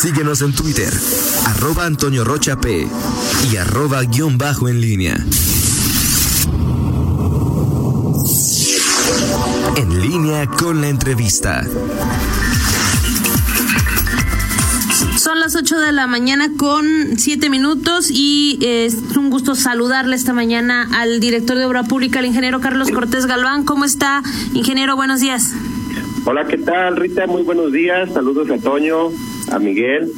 Síguenos en Twitter, arroba Antonio Rocha P y arroba guion bajo en línea. En línea con la entrevista. Son las 8 de la mañana con 7 minutos y es un gusto saludarle esta mañana al director de Obra Pública, el ingeniero Carlos Cortés Galván. ¿Cómo está, ingeniero? Buenos días. Hola, ¿qué tal, Rita? Muy buenos días. Saludos a Toño, a Miguel.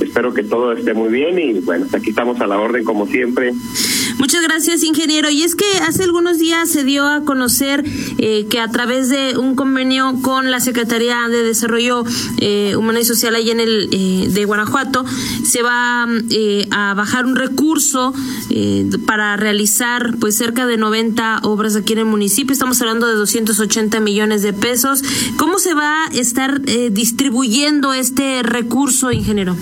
Espero que todo esté muy bien y bueno, aquí estamos a la orden como siempre. Muchas gracias, ingeniero. Y es que hace algunos días se dio a conocer eh, que a través de un convenio con la Secretaría de Desarrollo eh, Humano y Social allá en el eh, de Guanajuato se va a bajar un recurso para realizar pues cerca de 90 obras aquí en el municipio. Estamos hablando de 280 millones de pesos. ¿Cómo se va a estar distribuyendo este recurso, ingeniero?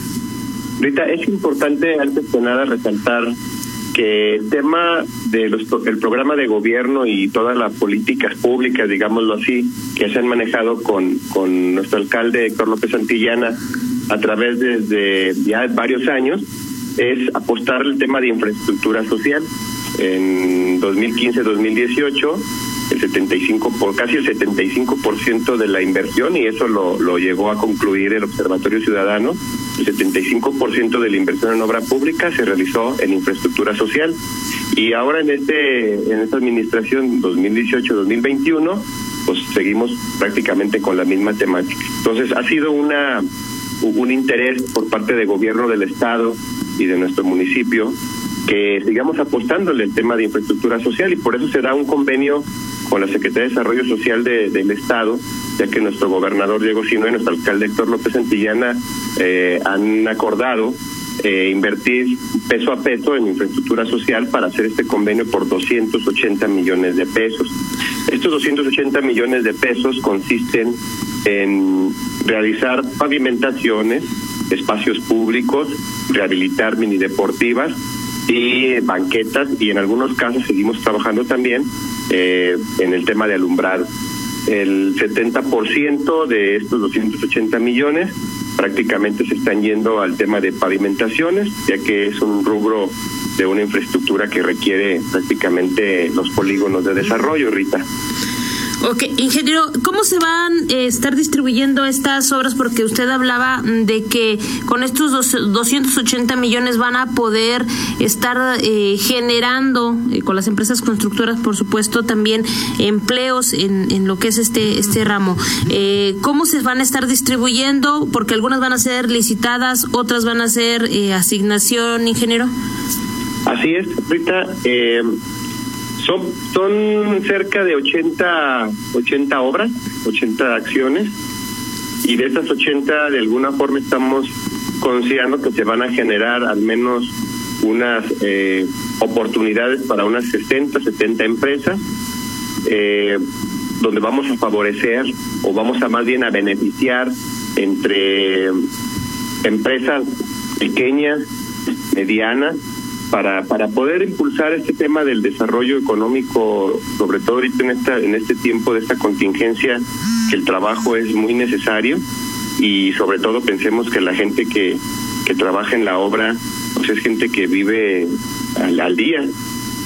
Rita, es importante antes de nada resaltar que el tema del programa de gobierno y todas las políticas públicas, digámoslo así, que se han manejado con, con nuestro alcalde Héctor López Santillana a través de, ya varios años, es apostar el tema de infraestructura social. En 2015-2018 el 75 por casi el 75% de la inversión y eso lo, lo llegó a concluir el Observatorio Ciudadano. El 75% de la inversión en obra pública se realizó en infraestructura social y ahora en este en esta administración 2018-2021 pues seguimos prácticamente con la misma temática. Entonces ha sido una un interés por parte del gobierno del estado y de nuestro municipio que sigamos apostándole el tema de infraestructura social y por eso se da un convenio con la Secretaría de Desarrollo Social del Estado, ya que nuestro gobernador Diego Sino y nuestro alcalde Héctor López Santillana eh, han acordado eh, invertir peso a peso en infraestructura social para hacer este convenio por 280 millones de pesos. Estos 280 millones de pesos consisten en realizar pavimentaciones, espacios públicos, rehabilitar mini deportivas y banquetas y en algunos casos seguimos trabajando también eh, en el tema de alumbrado. El 70% de estos 280 millones prácticamente se están yendo al tema de pavimentaciones, ya que es un rubro de una infraestructura que requiere prácticamente los polígonos de desarrollo, Rita. Ok, ingeniero, ¿cómo se van a eh, estar distribuyendo estas obras? Porque usted hablaba de que con estos 280 millones van a poder estar eh, generando, eh, con las empresas constructoras, por supuesto, también empleos en, en lo que es este, este ramo. ¿Cómo se van a estar distribuyendo? Porque algunas van a ser licitadas, otras van a ser asignación, ingeniero. Así es, Rita. Son, son cerca de 80, 80 obras, 80 acciones, y de esas 80 de alguna forma estamos considerando que se van a generar al menos unas eh, oportunidades para unas 60, 70 empresas, eh, donde vamos a favorecer o vamos a más bien a beneficiar entre empresas pequeñas, medianas para, para poder impulsar este tema del desarrollo económico, sobre todo ahorita en, esta, en este tiempo de esta contingencia, que el trabajo es muy necesario y sobre todo pensemos que la gente que, que trabaja en la obra pues es gente que vive al, al día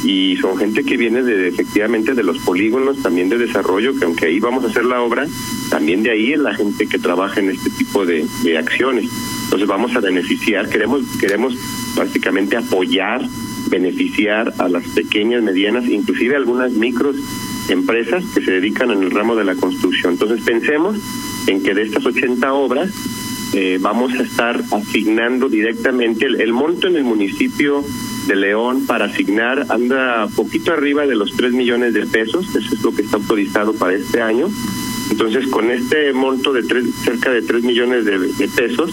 y son gente que viene de efectivamente de los polígonos también de desarrollo que aunque ahí vamos a hacer la obra también de ahí es la gente que trabaja en este tipo de, de acciones. Entonces vamos a beneficiar queremos queremos prácticamente apoyar, beneficiar a las pequeñas, medianas, inclusive algunas micros empresas que se dedican en el ramo de la construcción. Entonces pensemos en que de estas 80 obras eh, vamos a estar asignando directamente el, monto en el municipio de León para asignar anda poquito arriba de los 3 millones de pesos, eso es lo que está autorizado para este año. Entonces, con este monto de tres, cerca de 3 millones de pesos,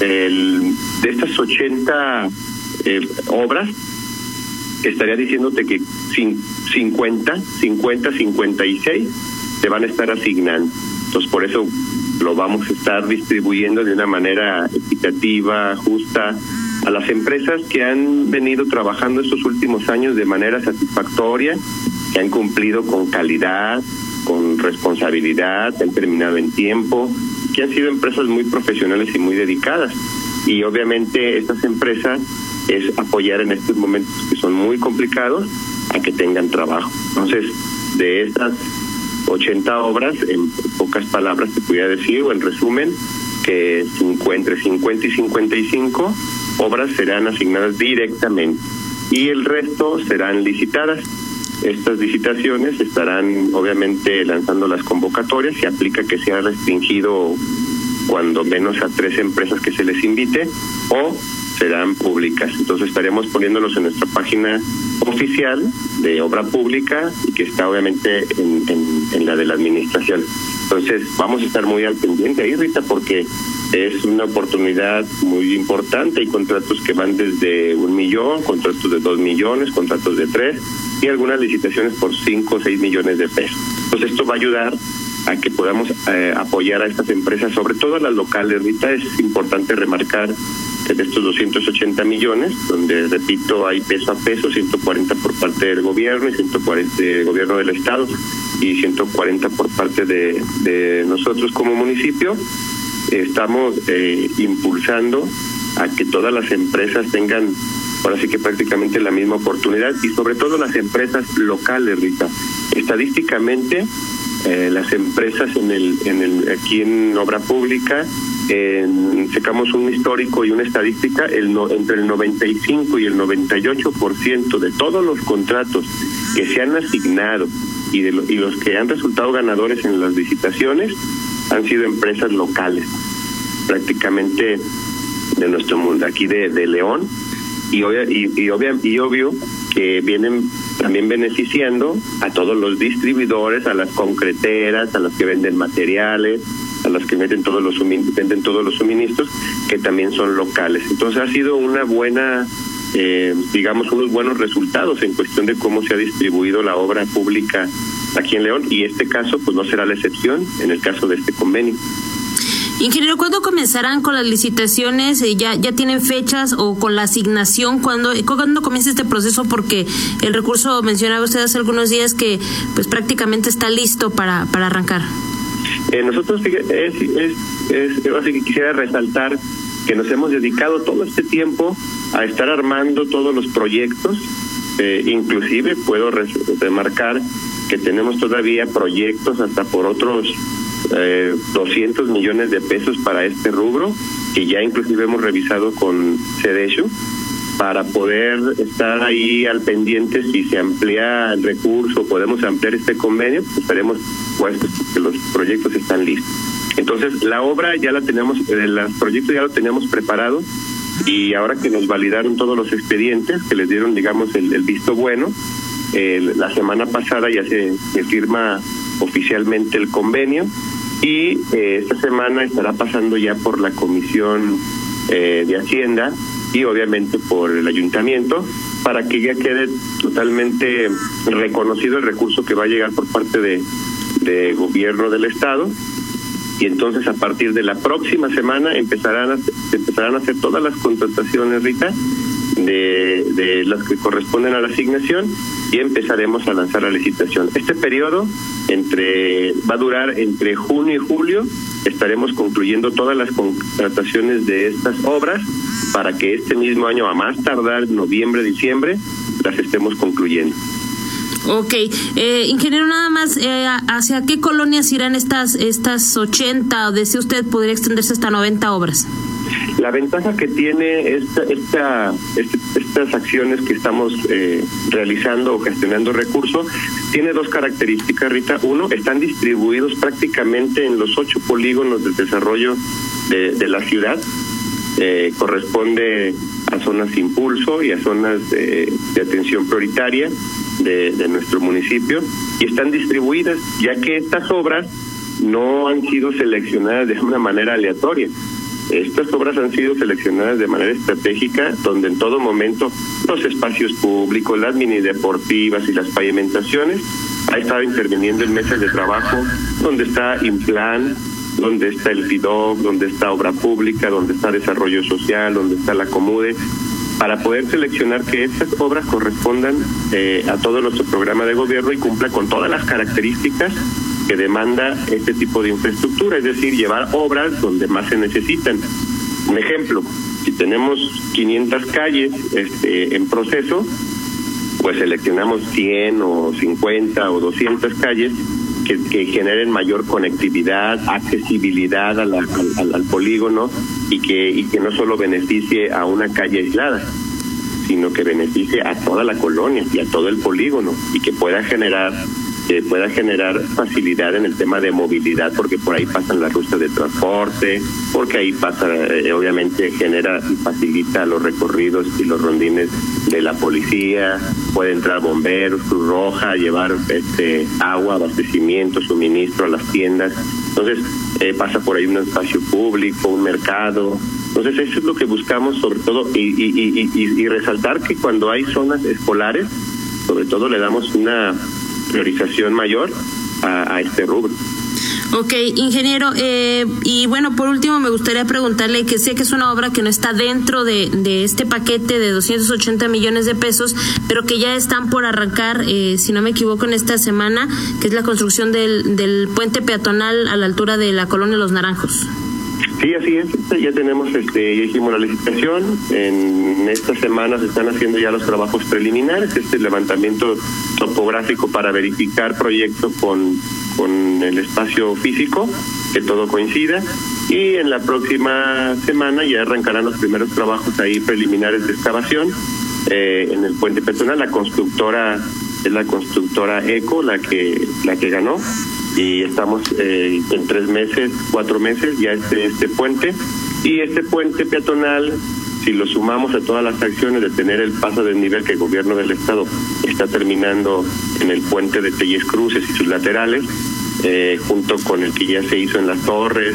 el, de estas 80 eh, obras, estaría diciéndote que 50, 50, 56 se van a estar asignando. Entonces, por eso lo vamos a estar distribuyendo de una manera equitativa, justa, a las empresas que han venido trabajando estos últimos años de manera satisfactoria, que han cumplido con calidad, con responsabilidad, han terminado en tiempo, que han sido empresas muy profesionales y muy dedicadas. y obviamente estas empresas es apoyar en estos momentos que son muy complicados a que tengan trabajo. Entonces, de estas 80 obras, en pocas palabras te podría decir, o en resumen, que entre 50 y 55 obras serán asignadas directamente y el resto serán licitadas. Estas licitaciones estarán obviamente lanzando las convocatorias, se aplica que sea restringido cuando menos a tres empresas que se les invite o serán públicas. Entonces estaremos poniéndolos en nuestra página oficial de obra pública y que está obviamente en, en, la de la administración. Entonces vamos a estar muy al pendiente ahí, Rita, porque es una oportunidad muy importante. Hay contratos que van desde un millón, contratos de dos millones, contratos de tres algunas licitaciones por cinco o seis millones de pesos. Entonces esto va a ayudar a que podamos eh, apoyar a estas empresas, sobre todo a las locales. Ahorita es importante remarcar que de estos 280 millones, donde repito, hay peso a peso, 140 por parte del gobierno y 140 del gobierno del Estado y 140 por parte de, de nosotros como municipio, estamos eh, impulsando a que todas las empresas tengan ahora sí que prácticamente la misma oportunidad y sobre todo las empresas locales, Rita. Estadísticamente, eh, las empresas en el, en el, aquí en obra pública, en, sacamos un histórico y una estadística, el entre el 95 y el 98% de todos los contratos que se han asignado y, de y los que han resultado ganadores en las licitaciones han sido empresas locales, prácticamente de nuestro mundo, aquí de, de León, y, y, y, obvio, y obvio que vienen también beneficiando a todos los distribuidores, a las concreteras, a las que venden materiales, a las que venden todos los venden todos los suministros, que también son locales. Entonces ha sido una buena eh, digamos, unos buenos resultados en cuestión de cómo se ha distribuido la obra pública aquí en León y este caso pues no será la excepción en el caso de este convenio. Ingeniero, ¿cuándo comenzarán con las licitaciones? Eh, ¿Ya, ya tienen fechas o con la asignación? ¿Cuándo, ¿Cuándo comienza este proceso? Porque el recurso mencionaba usted hace algunos días que pues prácticamente está listo para, para arrancar. Eh, nosotros es, así que quisiera resaltar que nos hemos dedicado todo este tiempo a estar armando todos los proyectos. Eh, inclusive puedo remarcar que tenemos todavía proyectos hasta por otros eh, 200 millones de pesos para este rubro, que ya inclusive hemos revisado con CEDESHO, para poder estar ahí al pendiente si se amplía el recurso, podemos ampliar este convenio, pues estaremos puestos que los proyectos están listos. Entonces, la obra ya la tenemos, el proyecto ya lo teníamos preparado y ahora que nos validaron todos los expedientes, que les dieron, digamos, el, visto bueno, la semana pasada ya se, se firma oficialmente el convenio y eh, esta semana estará pasando ya por la Comisión eh, de Hacienda y obviamente por el ayuntamiento para que ya quede totalmente reconocido el recurso que va a llegar por parte de, de gobierno del estado. Y entonces a partir de la próxima semana empezarán a, empezarán a hacer todas las contrataciones Rita de, de las que corresponden a la asignación y empezaremos a lanzar la licitación. Este periodo entre va a durar entre junio y julio. Estaremos concluyendo todas las contrataciones de estas obras para que este mismo año, a más tardar noviembre, diciembre, las estemos concluyendo. Ok, eh, ingeniero, nada más, eh, ¿hacia qué colonias irán estas estas 80 o desea usted podría extenderse hasta 90 obras? La ventaja que tiene esta, esta, este, estas acciones que estamos eh, realizando o gestionando recursos tiene dos características, Rita. Uno, están distribuidos prácticamente en los ocho polígonos de desarrollo de, de la ciudad. Eh, corresponde a zonas impulso y a zonas de, de atención prioritaria de, de nuestro municipio y están distribuidas, ya que estas obras no han sido seleccionadas de una manera aleatoria. Estas obras han sido seleccionadas de manera estratégica, donde en todo momento los espacios públicos, las mini deportivas y las pavimentaciones ha estado interviniendo en mesas de trabajo donde está Implan, donde está el FIDOC, donde está obra pública, donde está desarrollo social, donde está la Comude, para poder seleccionar que estas obras correspondan eh, a todo nuestro programa de gobierno y cumpla con todas las características que demanda este tipo de infraestructura, es decir, llevar obras donde más se necesitan. Un ejemplo, Si tenemos 500 calles este, en proceso, pues seleccionamos 100 o 50 o 200 calles que, generen mayor conectividad, accesibilidad al, al, polígono y que, y que no solo beneficie a una calle aislada, sino que beneficie a toda la colonia y a todo el polígono y que pueda generar que pueda generar facilidad en el tema de movilidad, porque por ahí pasan las rutas de transporte, porque ahí pasa, eh, obviamente genera y facilita los recorridos y los rondines de la policía, puede entrar bomberos, Cruz Roja, llevar este agua, abastecimiento, suministro a las tiendas. Entonces, eh, pasa por ahí un espacio público, un mercado, entonces eso es lo que buscamos sobre todo. Y, y, y, y, resaltar que cuando hay zonas escolares, sobre todo le damos una priorización mayor a, este rubro. Ok, ingeniero, eh, y bueno, por último me gustaría preguntarle que sé que es una obra que no está dentro de, este paquete de 280 millones de pesos, pero que ya están por arrancar, eh, si no me equivoco, en esta semana, que es la construcción del, del puente peatonal a la altura de la colonia Los Naranjos. Sí, así es. Ya tenemos, este, ya hicimos la licitación. En estas semanas se están haciendo ya los trabajos preliminares, este levantamiento topográfico para verificar proyecto con, con el espacio físico, que todo coincida. Y en la próxima semana ya arrancarán los primeros trabajos ahí preliminares de excavación eh, en el puente personal. La constructora es la constructora ECO, la que, la que ganó y estamos eh, en tres meses, cuatro meses ya este, este puente. Y este puente peatonal si lo sumamos a todas las acciones de tener el paso del nivel que el gobierno del estado está terminando en el puente de Telles Cruces y sus laterales, eh, junto con el que ya se hizo en las torres,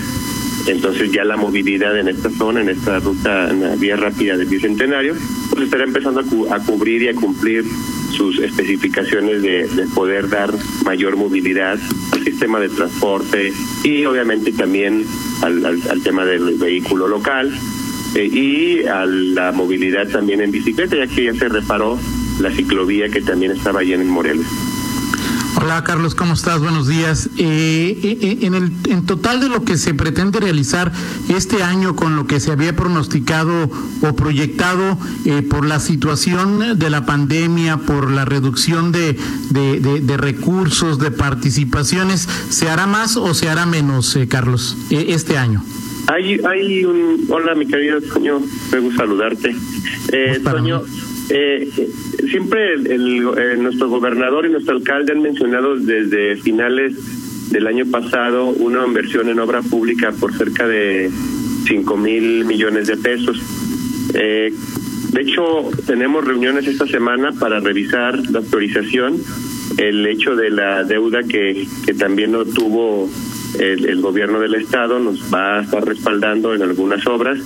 entonces ya la movilidad en esta zona, en esta ruta, en la vía rápida del Bicentenario, pues estará empezando a, a cubrir y a cumplir sus especificaciones de, de, poder dar mayor movilidad al sistema de transporte y obviamente también al, al, tema del vehículo local eh, y a la movilidad también en bicicleta, ya que ya se reparó la ciclovía que también estaba allí en Morelos. Hola Carlos, ¿cómo estás? Buenos días. Eh, eh, eh, en, el, en total de lo que se pretende realizar este año con lo que se había pronosticado o proyectado por la situación de la pandemia, por la reducción de, de, recursos, de participaciones, ¿se hará más o se hará menos, Carlos, este año? Hay, hay un... Hola, mi querido Toño, me gusta saludarte. Eh, Toño, eh, siempre el, eh, nuestro gobernador y nuestro alcalde han mencionado desde finales del año pasado una inversión en obra pública por cerca de 5 mil millones de pesos. Eh, de hecho, tenemos reuniones esta semana para revisar la autorización, el hecho de la deuda que, que también no tuvo el, el gobierno del Estado, nos va a estar respaldando en algunas obras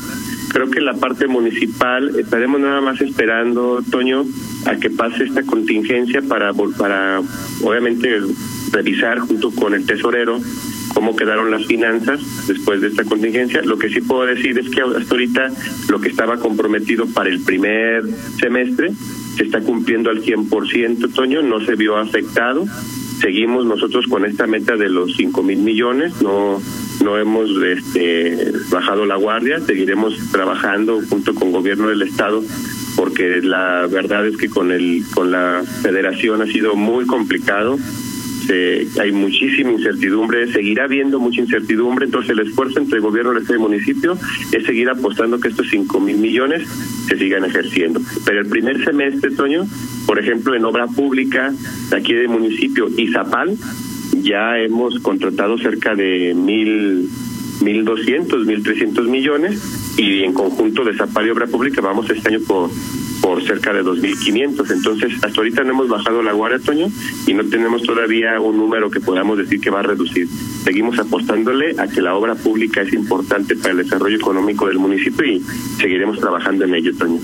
creo que la parte municipal estaremos nada más esperando, Toño, a que pase esta contingencia para, para obviamente revisar junto con el tesorero cómo quedaron las finanzas después de esta contingencia. Lo que sí puedo decir es que hasta ahorita lo que estaba comprometido para el primer semestre se está cumpliendo al 100%, Toño, no se vio afectado. Seguimos nosotros con esta meta de los 5 mil millones, no no hemos este, bajado la guardia, seguiremos trabajando junto con gobierno del estado porque la verdad es que con el con la federación ha sido muy complicado hay muchísima incertidumbre, seguirá habiendo mucha incertidumbre, entonces el esfuerzo entre el gobierno del Estado y municipio es seguir apostando que estos cinco mil millones se sigan ejerciendo. Pero el primer semestre, Toño, por ejemplo, en obra pública, aquí del municipio Izapal, ya hemos contratado cerca de mil mil doscientos, mil trescientos millones y en conjunto de Zapal y Obra Pública vamos este año por por cerca de 2.500. Entonces, hasta ahorita no hemos bajado la guardia, Toño, y no tenemos todavía un número que podamos decir que va a reducir. Seguimos apostándole a que la obra pública es importante para el desarrollo económico del municipio y seguiremos trabajando en ello, Toño.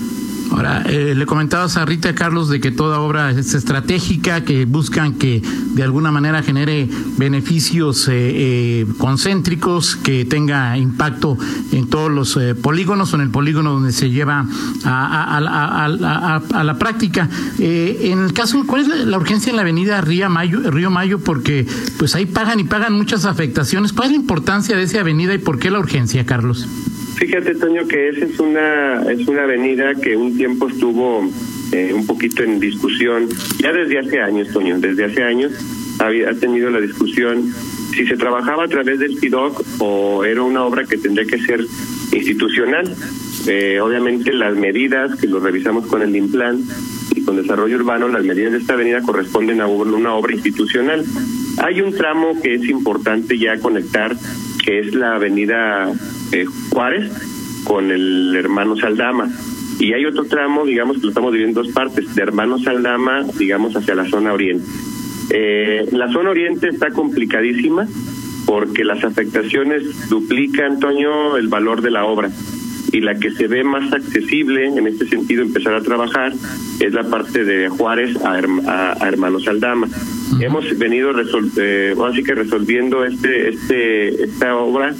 Ahora, eh, le comentabas a Rita Carlos de que toda obra es estratégica, que buscan que de alguna manera genere beneficios eh, eh, concéntricos, que tenga impacto en todos los polígonos o en el polígono donde se lleva a, la práctica. en el caso, ¿cuál es la urgencia en la avenida Río Mayo, Río Mayo? Porque pues ahí pagan y pagan muchas afectaciones. ¿Cuál es la importancia de esa avenida y por qué la urgencia, Carlos? Fíjate, Toño, que esa es una, es una avenida que un tiempo estuvo eh, un poquito en discusión, ya desde hace años, Toño, desde hace años había, ha tenido la discusión si se trabajaba a través del PIDOC o era una obra que tendría que ser institucional. Eh, obviamente las medidas que lo revisamos con el IMPLAN y con desarrollo urbano, las medidas de esta avenida corresponden a una obra institucional. Hay un tramo que es importante ya conectar, que es la avenida eh, Juárez con el hermano Saldama. Y hay otro tramo, digamos, que lo estamos dividiendo en dos partes, de hermano Saldama, digamos, hacia la zona oriente. Eh, la zona oriente está complicadísima porque las afectaciones duplican, Antonio, el valor de la obra. Y la que se ve más accesible en este sentido empezar a trabajar es la parte de Juárez a, a, Hermanos Aldama. Hemos venido eh, así que resolviendo este, este, esta obra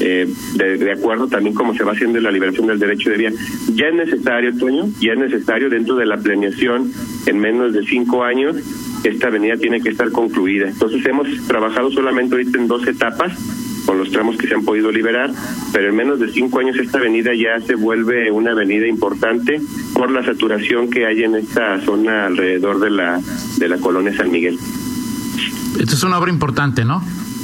eh, de, acuerdo también como se va haciendo la liberación del derecho de vía. Ya es necesario, Toño, ya es necesario dentro de la planeación en menos de cinco años esta avenida tiene que estar concluida. Entonces hemos trabajado solamente ahorita en dos etapas con los tramos que se han podido liberar, pero en menos de cinco años esta avenida ya se vuelve una avenida importante por la saturación que hay en esta zona alrededor de la de la colonia San Miguel. Esto es una obra importante, ¿no?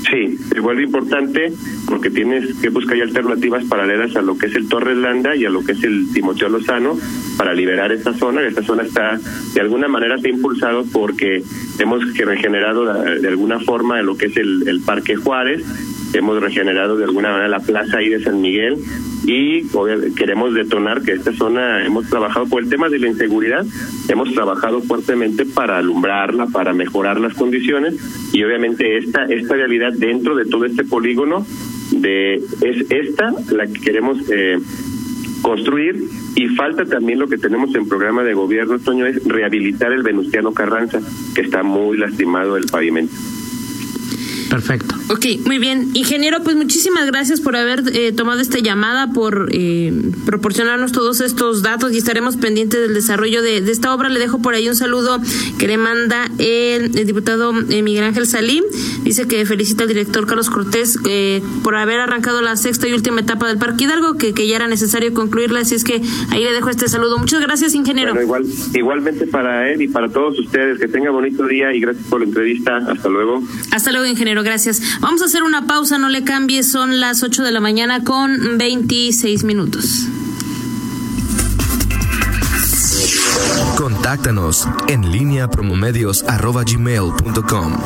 Sí, se vuelve importante porque tienes que buscar alternativas paralelas a lo que es el Torres Landa y a lo que es el Timoteo Lozano para liberar esta zona. Esta zona está, de alguna manera, ha impulsado porque hemos regenerado de alguna forma lo que es el, el Parque Juárez, hemos regenerado de alguna manera la plaza ahí de San Miguel y queremos detonar que esta zona hemos trabajado por el tema de la inseguridad, hemos trabajado fuertemente para alumbrarla, para mejorar las condiciones y obviamente esta esta realidad dentro de todo este polígono de es esta la que queremos eh, construir y falta también lo que tenemos en programa de gobierno, Toño, es rehabilitar el Venustiano Carranza, que está muy lastimado el pavimento. Perfecto. Ok, muy bien. Ingeniero, pues muchísimas gracias por haber eh, tomado esta llamada, por eh, proporcionarnos todos estos datos y estaremos pendientes del desarrollo de, esta obra. Le dejo por ahí un saludo que le manda el, diputado eh, Miguel Ángel Salim. Dice que felicita al director Carlos Cortés por haber arrancado la sexta y última etapa del Parque Hidalgo, que, que ya era necesario concluirla. Así es que ahí le dejo este saludo. Muchas gracias, ingeniero. igual, igualmente para él y para todos ustedes. Que tenga bonito día y gracias por la entrevista. Hasta luego. Hasta luego, ingeniero gracias. Vamos a hacer una pausa, no le cambie, son las 8 de la mañana con 26 minutos. Contáctanos en línea promomedios.com.